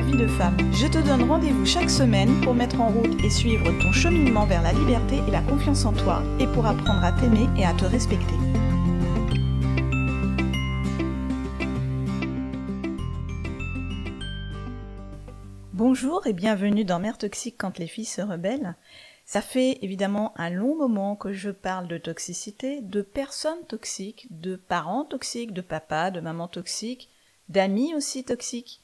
vie de femme. Je te donne rendez-vous chaque semaine pour mettre en route et suivre ton cheminement vers la liberté et la confiance en toi et pour apprendre à t'aimer et à te respecter. Bonjour et bienvenue dans Mère Toxique quand les filles se rebellent. Ça fait évidemment un long moment que je parle de toxicité, de personnes toxiques, de parents toxiques, de papa, de maman toxique, d'amis aussi toxiques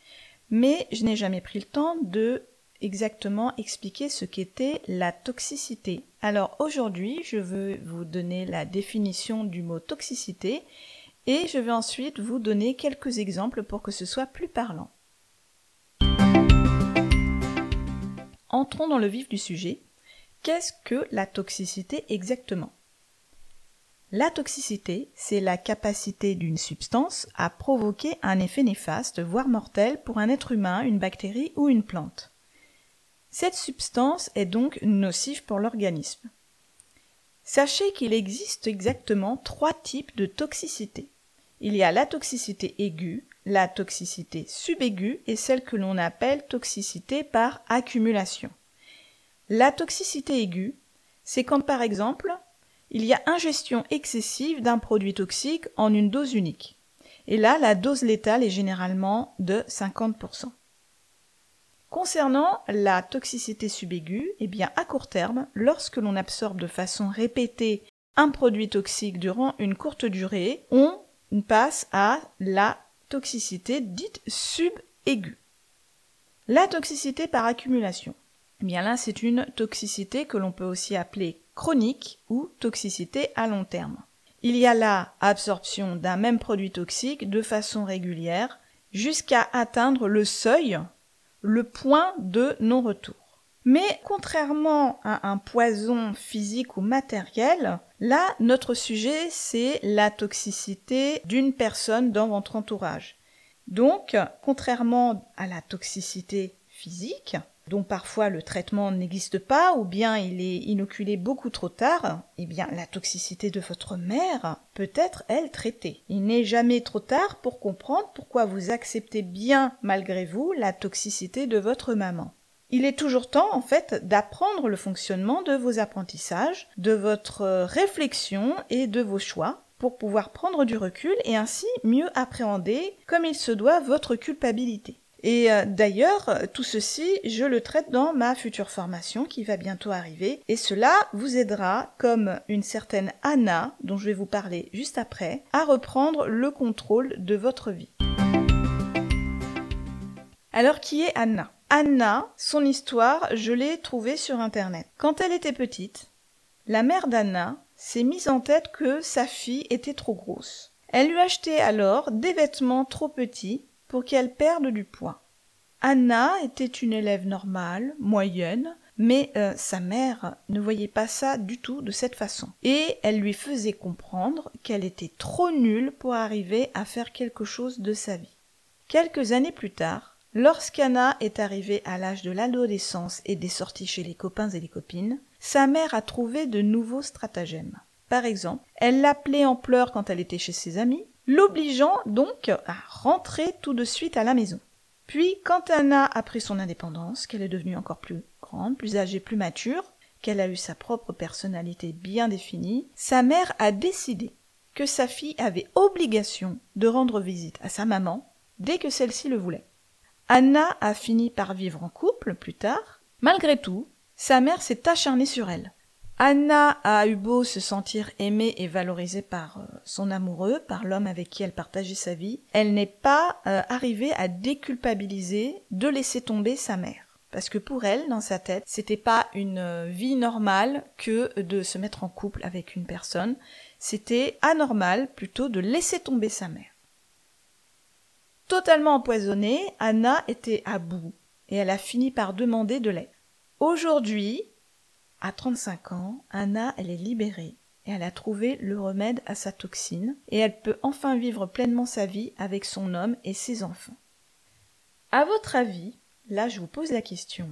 mais je n'ai jamais pris le temps de exactement expliquer ce qu'était la toxicité. Alors aujourd'hui, je veux vous donner la définition du mot toxicité et je vais ensuite vous donner quelques exemples pour que ce soit plus parlant. Entrons dans le vif du sujet. Qu'est-ce que la toxicité exactement? La toxicité, c'est la capacité d'une substance à provoquer un effet néfaste, voire mortel, pour un être humain, une bactérie ou une plante. Cette substance est donc nocive pour l'organisme. Sachez qu'il existe exactement trois types de toxicité. Il y a la toxicité aiguë, la toxicité subaiguë et celle que l'on appelle toxicité par accumulation. La toxicité aiguë, c'est quand par exemple il y a ingestion excessive d'un produit toxique en une dose unique. Et là, la dose létale est généralement de 50%. Concernant la toxicité subaiguë, eh bien, à court terme, lorsque l'on absorbe de façon répétée un produit toxique durant une courte durée, on passe à la toxicité dite subaiguë. La toxicité par accumulation. Eh bien là, c'est une toxicité que l'on peut aussi appeler chronique ou toxicité à long terme. Il y a là absorption d'un même produit toxique de façon régulière jusqu'à atteindre le seuil, le point de non-retour. Mais contrairement à un poison physique ou matériel, là, notre sujet, c'est la toxicité d'une personne dans votre entourage. Donc, contrairement à la toxicité physique, dont parfois le traitement n'existe pas ou bien il est inoculé beaucoup trop tard, eh bien la toxicité de votre mère peut être, elle, traitée. Il n'est jamais trop tard pour comprendre pourquoi vous acceptez bien, malgré vous, la toxicité de votre maman. Il est toujours temps, en fait, d'apprendre le fonctionnement de vos apprentissages, de votre réflexion et de vos choix pour pouvoir prendre du recul et ainsi mieux appréhender comme il se doit votre culpabilité. Et euh, d'ailleurs, tout ceci, je le traite dans ma future formation qui va bientôt arriver. Et cela vous aidera, comme une certaine Anna, dont je vais vous parler juste après, à reprendre le contrôle de votre vie. Alors qui est Anna? Anna, son histoire, je l'ai trouvée sur Internet. Quand elle était petite, la mère d'Anna s'est mise en tête que sa fille était trop grosse. Elle lui achetait alors des vêtements trop petits pour qu'elle perde du poids. Anna était une élève normale, moyenne, mais euh, sa mère ne voyait pas ça du tout de cette façon. Et elle lui faisait comprendre qu'elle était trop nulle pour arriver à faire quelque chose de sa vie. Quelques années plus tard, lorsqu'Anna est arrivée à l'âge de l'adolescence et des sorties chez les copains et les copines, sa mère a trouvé de nouveaux stratagèmes. Par exemple, elle l'appelait en pleurs quand elle était chez ses amis, l'obligeant donc à rentrer tout de suite à la maison. Puis, quand Anna a pris son indépendance, qu'elle est devenue encore plus grande, plus âgée, plus mature, qu'elle a eu sa propre personnalité bien définie, sa mère a décidé que sa fille avait obligation de rendre visite à sa maman dès que celle-ci le voulait. Anna a fini par vivre en couple plus tard. Malgré tout, sa mère s'est acharnée sur elle. Anna a eu beau se sentir aimée et valorisée par euh, son amoureux, par l'homme avec qui elle partageait sa vie, elle n'est pas euh, arrivée à déculpabiliser de laisser tomber sa mère. Parce que pour elle, dans sa tête, c'était pas une euh, vie normale que de se mettre en couple avec une personne. C'était anormal plutôt de laisser tomber sa mère. Totalement empoisonnée, Anna était à bout et elle a fini par demander de l'aide. Aujourd'hui, à 35 ans, Anna, elle est libérée et elle a trouvé le remède à sa toxine et elle peut enfin vivre pleinement sa vie avec son homme et ses enfants. À votre avis, là je vous pose la question,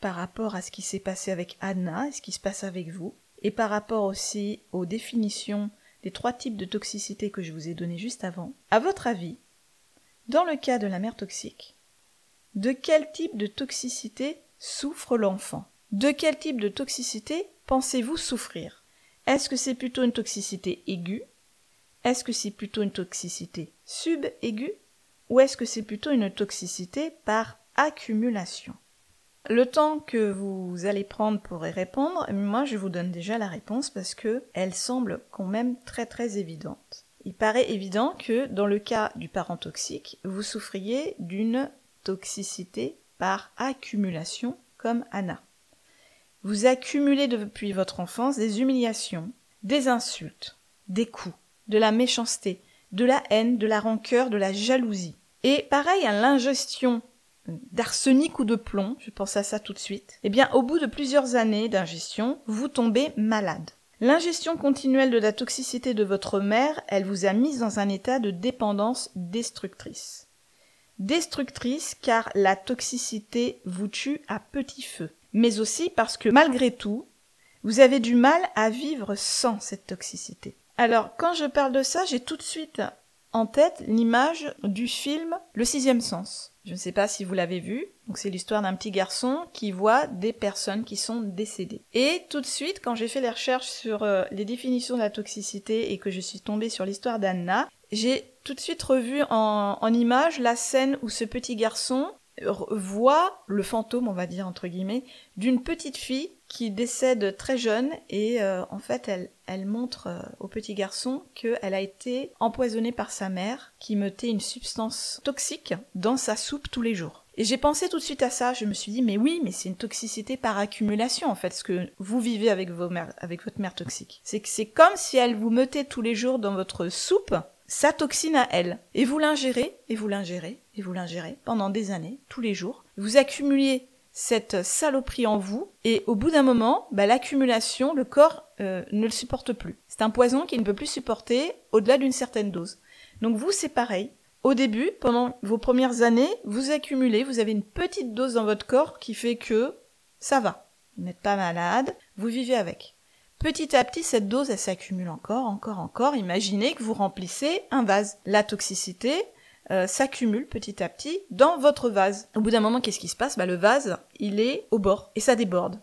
par rapport à ce qui s'est passé avec Anna et ce qui se passe avec vous, et par rapport aussi aux définitions des trois types de toxicité que je vous ai données juste avant, à votre avis, dans le cas de la mère toxique, de quel type de toxicité souffre l'enfant? De quel type de toxicité pensez-vous souffrir? Est-ce que c'est plutôt une toxicité aiguë? Est-ce que c'est plutôt une toxicité subaiguë? Ou est-ce que c'est plutôt une toxicité par accumulation? Le temps que vous allez prendre pour y répondre, moi je vous donne déjà la réponse parce que elle semble quand même très très évidente. Il paraît évident que dans le cas du parent toxique, vous souffriez d'une toxicité par accumulation comme Anna. Vous accumulez depuis votre enfance des humiliations, des insultes, des coups, de la méchanceté, de la haine, de la rancœur, de la jalousie. Et pareil à l'ingestion d'arsenic ou de plomb, je pense à ça tout de suite, eh bien au bout de plusieurs années d'ingestion, vous tombez malade. L'ingestion continuelle de la toxicité de votre mère, elle vous a mise dans un état de dépendance destructrice. Destructrice car la toxicité vous tue à petit feu, mais aussi parce que malgré tout, vous avez du mal à vivre sans cette toxicité. Alors quand je parle de ça, j'ai tout de suite en tête l'image du film Le sixième sens. Je ne sais pas si vous l'avez vu. Donc c'est l'histoire d'un petit garçon qui voit des personnes qui sont décédées. Et tout de suite, quand j'ai fait les recherches sur euh, les définitions de la toxicité et que je suis tombée sur l'histoire d'Anna, j'ai tout de suite revu en, en image la scène où ce petit garçon voit le fantôme, on va dire entre guillemets, d'une petite fille qui décède très jeune et euh, en fait elle, elle montre euh, au petit garçon qu'elle a été empoisonnée par sa mère qui mettait une substance toxique dans sa soupe tous les jours. Et j'ai pensé tout de suite à ça, je me suis dit mais oui, mais c'est une toxicité par accumulation en fait ce que vous vivez avec avec votre mère toxique. C'est que c'est comme si elle vous mettait tous les jours dans votre soupe sa toxine à elle. Et vous l'ingérez, et vous l'ingérez, vous l'ingérez pendant des années, tous les jours. Vous accumuliez cette saloperie en vous, et au bout d'un moment, bah, l'accumulation, le corps euh, ne le supporte plus. C'est un poison qui ne peut plus supporter au-delà d'une certaine dose. Donc vous, c'est pareil. Au début, pendant vos premières années, vous accumulez, vous avez une petite dose dans votre corps qui fait que ça va. Vous n'êtes pas malade, vous vivez avec. Petit à petit, cette dose, elle s'accumule encore, encore, encore. Imaginez que vous remplissez un vase. La toxicité euh, s'accumule petit à petit dans votre vase. Au bout d'un moment, qu'est-ce qui se passe? Bah, Le vase, il est au bord et ça déborde.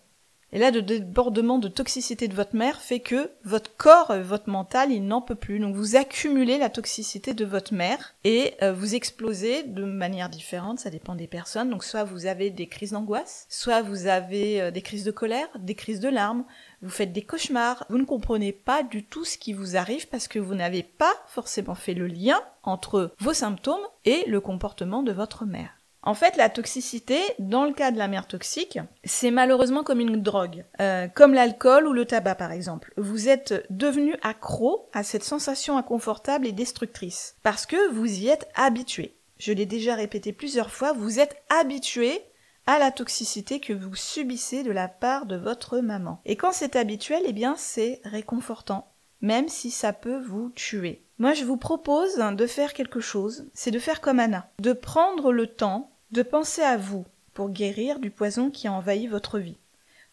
Et là, le débordement de toxicité de votre mère fait que votre corps, euh, votre mental, il n'en peut plus. Donc vous accumulez la toxicité de votre mère et euh, vous explosez de manière différente, ça dépend des personnes. Donc soit vous avez des crises d'angoisse, soit vous avez euh, des crises de colère, des crises de larmes, vous faites des cauchemars, vous ne comprenez pas du tout ce qui vous arrive parce que vous n'avez pas forcément fait le lien entre vos symptômes et le comportement de votre mère. En fait, la toxicité, dans le cas de la mère toxique, c'est malheureusement comme une drogue, euh, comme l'alcool ou le tabac par exemple. Vous êtes devenu accro à cette sensation inconfortable et destructrice, parce que vous y êtes habitué. Je l'ai déjà répété plusieurs fois, vous êtes habitué à la toxicité que vous subissez de la part de votre maman. Et quand c'est habituel, eh bien c'est réconfortant, même si ça peut vous tuer. Moi, je vous propose de faire quelque chose, c'est de faire comme Anna, de prendre le temps de penser à vous pour guérir du poison qui a envahi votre vie.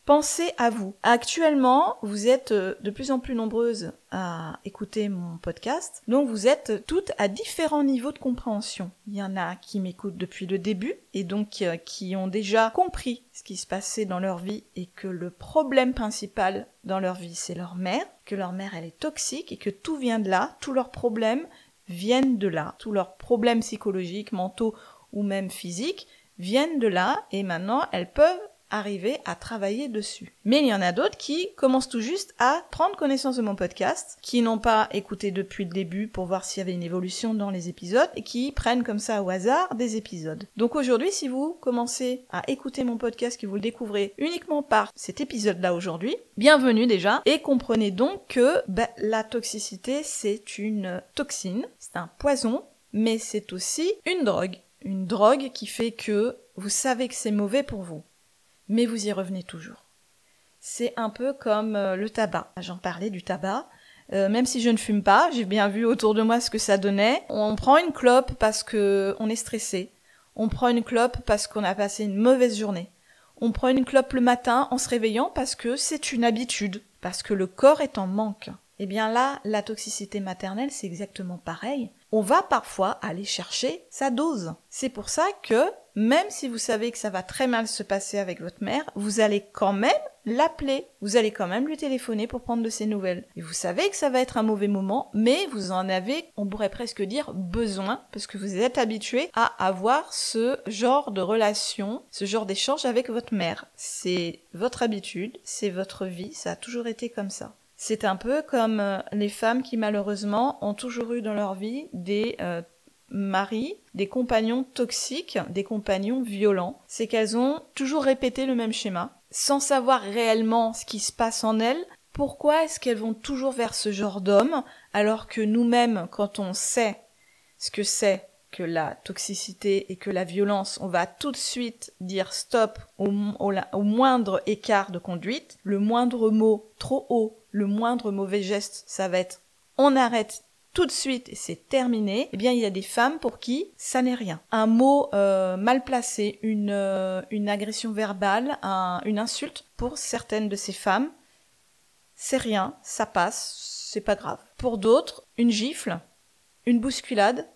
Pensez à vous. Actuellement, vous êtes euh, de plus en plus nombreuses à écouter mon podcast, donc vous êtes toutes à différents niveaux de compréhension. Il y en a qui m'écoutent depuis le début et donc euh, qui ont déjà compris ce qui se passait dans leur vie et que le problème principal dans leur vie c'est leur mère, que leur mère elle est toxique et que tout vient de là, tous leurs problèmes viennent de là, tous leurs problèmes psychologiques, mentaux ou même physiques viennent de là et maintenant elles peuvent arriver à travailler dessus. Mais il y en a d'autres qui commencent tout juste à prendre connaissance de mon podcast, qui n'ont pas écouté depuis le début pour voir s'il y avait une évolution dans les épisodes et qui prennent comme ça au hasard des épisodes. Donc aujourd'hui, si vous commencez à écouter mon podcast, que vous le découvrez uniquement par cet épisode-là aujourd'hui, bienvenue déjà et comprenez donc que bah, la toxicité c'est une toxine, c'est un poison mais c'est aussi une drogue. Une drogue qui fait que vous savez que c'est mauvais pour vous, mais vous y revenez toujours. C'est un peu comme euh, le tabac. J'en parlais du tabac. Euh, même si je ne fume pas, j'ai bien vu autour de moi ce que ça donnait. On prend une clope parce que on est stressé. On prend une clope parce qu'on a passé une mauvaise journée. On prend une clope le matin en se réveillant parce que c'est une habitude, parce que le corps est en manque. Eh bien là, la toxicité maternelle, c'est exactement pareil. On va parfois aller chercher sa dose. C'est pour ça que, même si vous savez que ça va très mal se passer avec votre mère, vous allez quand même l'appeler. Vous allez quand même lui téléphoner pour prendre de ses nouvelles. Et vous savez que ça va être un mauvais moment, mais vous en avez, on pourrait presque dire, besoin, parce que vous êtes habitué à avoir ce genre de relation, ce genre d'échange avec votre mère. C'est votre habitude, c'est votre vie, ça a toujours été comme ça. C'est un peu comme euh, les femmes qui malheureusement ont toujours eu dans leur vie des euh, maris, des compagnons toxiques, des compagnons violents. C'est qu'elles ont toujours répété le même schéma, sans savoir réellement ce qui se passe en elles. Pourquoi est-ce qu'elles vont toujours vers ce genre d'homme alors que nous-mêmes, quand on sait ce que c'est que la toxicité et que la violence, on va tout de suite dire stop au, moindre écart de conduite, le moindre mot trop haut le moindre mauvais geste, ça va être on arrête tout de suite et c'est terminé, eh bien il y a des femmes pour qui ça n'est rien. Un mot euh, mal placé, une, euh, une agression verbale, une insulte, pour certaines de ces femmes, c'est rien, ça passe, c'est pas grave. Pour d'autres, une gifle, une bousculade,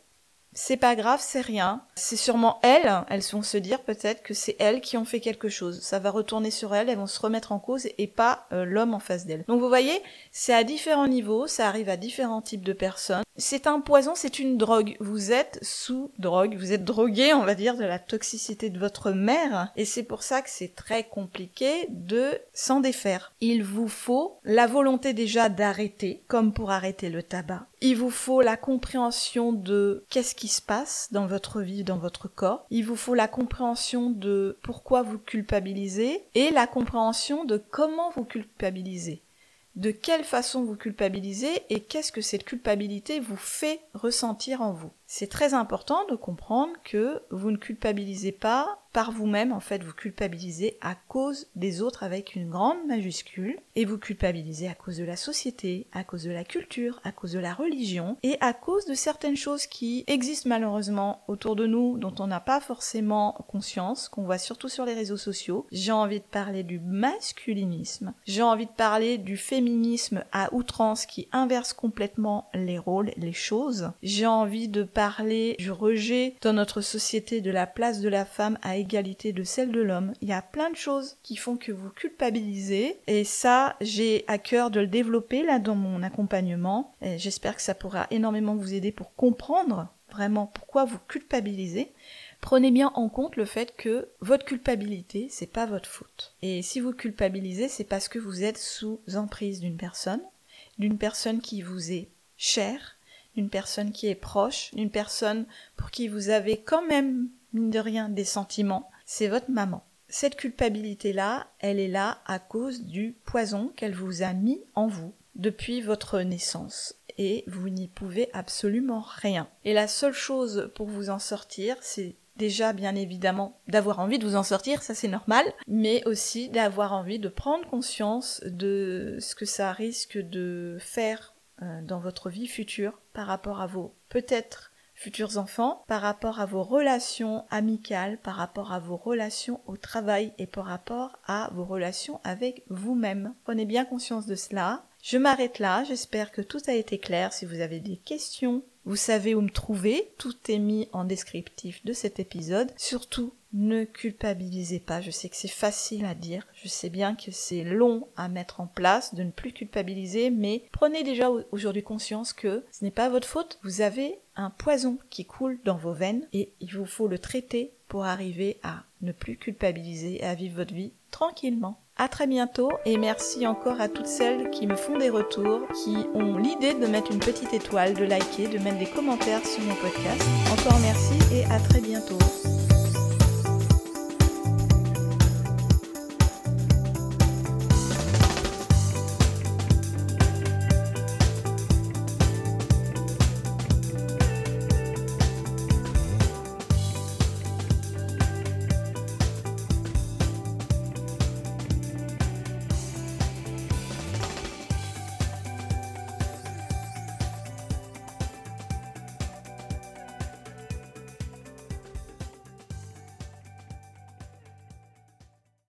c'est pas grave, c'est rien. C'est sûrement elles, elles vont se dire peut-être que c'est elles qui ont fait quelque chose. Ça va retourner sur elles, elles vont se remettre en cause et pas euh, l'homme en face d'elles. Donc vous voyez, c'est à différents niveaux, ça arrive à différents types de personnes. C'est un poison, c'est une drogue. Vous êtes sous drogue, vous êtes drogué, on va dire, de la toxicité de votre mère. Et c'est pour ça que c'est très compliqué de s'en défaire. Il vous faut la volonté déjà d'arrêter, comme pour arrêter le tabac. Il vous faut la compréhension de qu'est-ce qui se passe dans votre vie, dans votre corps. Il vous faut la compréhension de pourquoi vous culpabilisez et la compréhension de comment vous culpabilisez de quelle façon vous culpabilisez et qu'est-ce que cette culpabilité vous fait ressentir en vous? C'est très important de comprendre que vous ne culpabilisez pas par vous-même, en fait, vous culpabilisez à cause des autres avec une grande majuscule, et vous culpabilisez à cause de la société, à cause de la culture, à cause de la religion, et à cause de certaines choses qui existent malheureusement autour de nous, dont on n'a pas forcément conscience, qu'on voit surtout sur les réseaux sociaux. J'ai envie de parler du masculinisme, j'ai envie de parler du féminisme à outrance qui inverse complètement les rôles, les choses. J'ai envie de parler du rejet dans notre société de la place de la femme à égalité de celle de l'homme. Il y a plein de choses qui font que vous culpabilisez et ça, j'ai à cœur de le développer là dans mon accompagnement. J'espère que ça pourra énormément vous aider pour comprendre vraiment pourquoi vous culpabilisez. Prenez bien en compte le fait que votre culpabilité, c'est pas votre faute. Et si vous culpabilisez, c'est parce que vous êtes sous emprise d'une personne, d'une personne qui vous est chère, d'une personne qui est proche, d'une personne pour qui vous avez quand même mine de rien, des sentiments, c'est votre maman. Cette culpabilité-là, elle est là à cause du poison qu'elle vous a mis en vous depuis votre naissance et vous n'y pouvez absolument rien. Et la seule chose pour vous en sortir, c'est déjà bien évidemment d'avoir envie de vous en sortir, ça c'est normal, mais aussi d'avoir envie de prendre conscience de ce que ça risque de faire dans votre vie future par rapport à vos peut-être futurs enfants, par rapport à vos relations amicales, par rapport à vos relations au travail et par rapport à vos relations avec vous-même. Prenez bien conscience de cela. Je m'arrête là, j'espère que tout a été clair. Si vous avez des questions, vous savez où me trouver, tout est mis en descriptif de cet épisode. Surtout, ne culpabilisez pas. Je sais que c'est facile à dire, je sais bien que c'est long à mettre en place de ne plus culpabiliser, mais prenez déjà aujourd'hui conscience que ce n'est pas votre faute. Vous avez un poison qui coule dans vos veines et il vous faut le traiter pour arriver à ne plus culpabiliser et à vivre votre vie tranquillement. À très bientôt et merci encore à toutes celles qui me font des retours, qui ont l'idée de mettre une petite étoile, de liker, de mettre des commentaires sur mon podcast. Encore merci et à très bientôt.